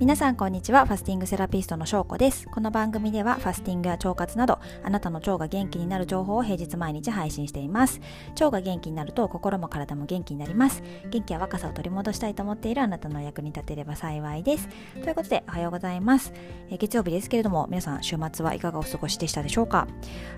皆さんこんにちは。ファスティングセラピストの翔子です。この番組ではファスティングや腸活などあなたの腸が元気になる情報を平日毎日配信しています。腸が元気になると心も体も元気になります。元気や若さを取り戻したいと思っているあなたの役に立てれば幸いです。ということでおはようございます。え月曜日ですけれども皆さん週末はいかがお過ごしでしたでしょうか？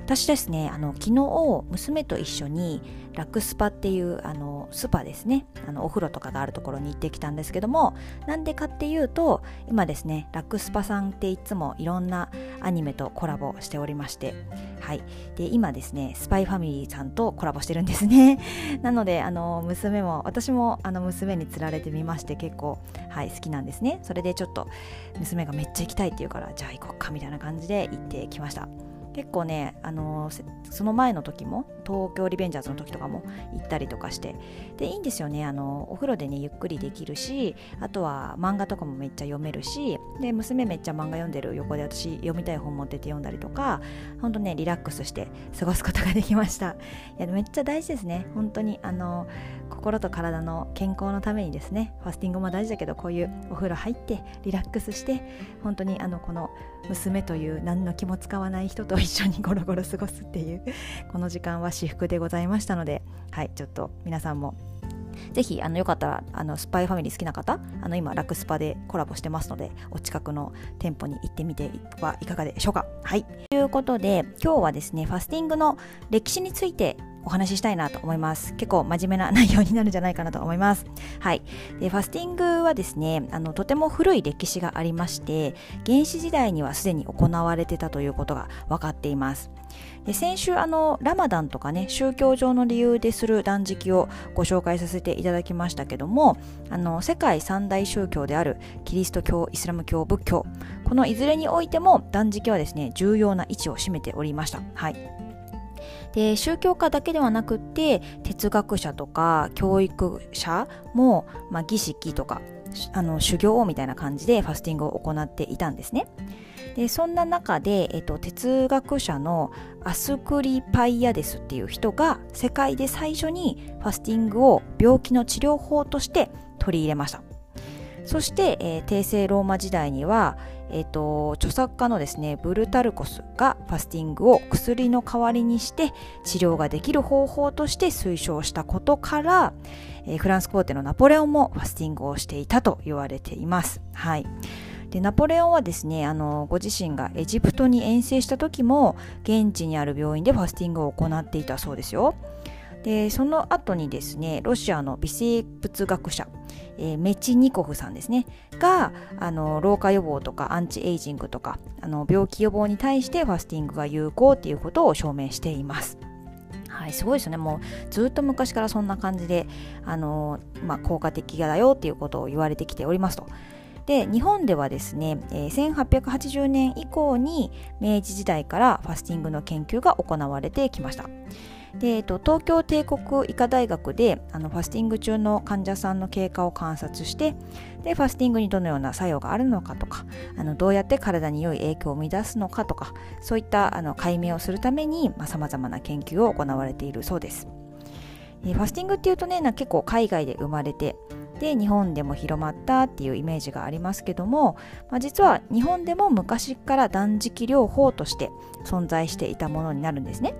私ですねあの昨日娘と一緒にラクスパっていうあのスパですね。あのお風呂とかがあるところに行ってきたんですけどもなんでかっていうと今ですねラクスパさんっていつもいろんなアニメとコラボしておりましてはい。で今ですねスパイファミリーさんとコラボしてるんですね。なのであの娘も私もあの娘につられてみまして結構はい好きなんですね。それでちょっと娘がめっちゃ行きたいって言うからじゃあ行こっかみたいな感じで行ってきました。結構ね、あの、その前の時も東京リベンジャーズの時とかも行ったりとかしてでいいんですよね、あの、お風呂でねゆっくりできるしあとは漫画とかもめっちゃ読めるしで娘めっちゃ漫画読んでる横で私読みたい本持ってて読んだりとか本当ねリラックスして過ごすことができました。いやめっちゃ大事ですね。本当にあの、心と体の健康のためにですね。ファスティングも大事だけどこういうお風呂入ってリラックスして本当にあのこの娘という何の気も使わない人と一緒にゴロゴロ過ごすっていうこの時間は私服でございましたのではいちょっと皆さんもぜひあのよかったらあのスパイファミリー好きな方あの今ラクスパでコラボしてますのでお近くの店舗に行ってみてはいかがでしょうか。はい。ということで今日はですねファスティングの歴史についてお話ししたいなと思います。結構真面目な内容になるんじゃないかなと思います。はい。で、ファスティングはですね、あの、とても古い歴史がありまして、原始時代にはすでに行われてたということが分かっています。で先週あのラマダンとかね宗教上の理由でする断食をご紹介させていただきましたけどもあの世界三大宗教であるキリスト教イスラム教仏教このいずれにおいても断食はですね重要な位置を占めておりましたはいで宗教家だけではなくって哲学者とか教育者も、まあ、儀式とかあの修行みたいな感じでファスティングを行っていたんですね。でそんな中で、えっと、哲学者のアスクリ・パイアデスっていう人が世界で最初にファスティングを病気の治療法として取り入れました。そして、えー、帝政ローマ時代には、えーと、著作家のですねブルタルコスがファスティングを薬の代わりにして治療ができる方法として推奨したことから、えー、フランス皇帝のナポレオンもファスティングをしていたと言われています。はいでナポレオンはですねあのご自身がエジプトに遠征した時も現地にある病院でファスティングを行っていたそうですよ。でその後にですねロシアの微生物学者、えー、メチニコフさんですねがあの老化予防とかアンチエイジングとかあの病気予防に対してファスティングが有効っていうことを証明しています。はい、すごいですね。もうずっと昔からそんな感じで、あのまあ、効果的だよっていうことを言われてきておりますと。で日本ではですね、えー、1880年以降に明治時代からファスティングの研究が行われてきました。で、えっと、東京帝国医科大学であのファスティング中の患者さんの経過を観察してでファスティングにどのような作用があるのかとかあのどうやって体に良い影響を生み出すのかとかそういったあの解明をするためにさまざ、まな研究を行われているそうです。ファスティングっていうとね結構海外で生まれてで日本でも広まったっていうイメージがありますけども、まあ、実は日本でも昔から断食療法として存在していたものになるんですね。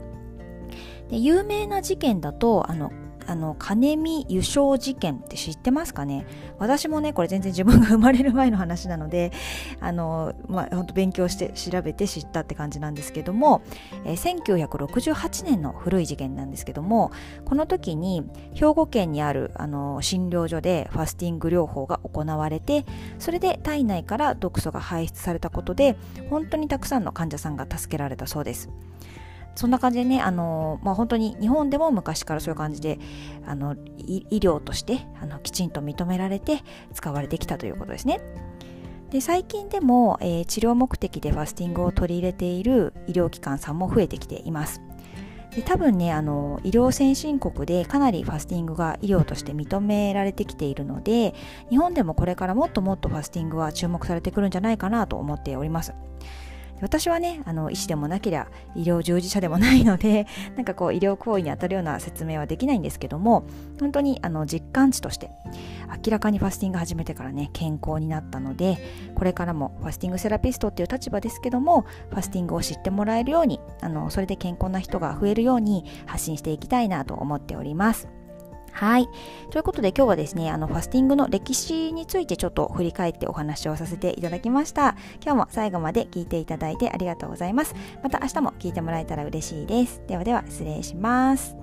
で有名な事件だとあのあの金見輸送事件って知ってますかね？私もねこれ全然自分が生まれる前の話なのであの、まあ、本当勉強して調べて知ったって感じなんですけども、えー、1968年の古い事件なんですけどもこの時に兵庫県にあるあの診療所でファスティング療法が行われてそれで体内から毒素が排出されたことで本当にたくさんの患者さんが助けられたそうです。そんな感じでね、あのまあ、本当に日本でも昔からそういう感じであの医療としてあのきちんと認められて使われてきたということですね。で最近でも、えー、治療目的でファスティングを取り入れている医療機関さんも増えてきています。で多分ねあの医療先進国でかなりファスティングが医療として認められてきているので日本でもこれからもっともっとファスティングは注目されてくるんじゃないかなと思っております。私はねあの医師でもなければ医療従事者でもないので なんかこう医療行為に当たるような説明はできないんですけども本当にあの実感値として明らかにファスティング始めてからね健康になったのでこれからもファスティングセラピストっていう立場ですけどもファスティングを知ってもらえるようにあのそれで健康な人が増えるように発信していきたいなと思っております。はい。ということで今日はですね、あのファスティングの歴史についてちょっと振り返ってお話をさせていただきました。今日も最後まで聞いていただいてありがとうございます。また明日も聞いてもらえたら嬉しいです。ではでは失礼します。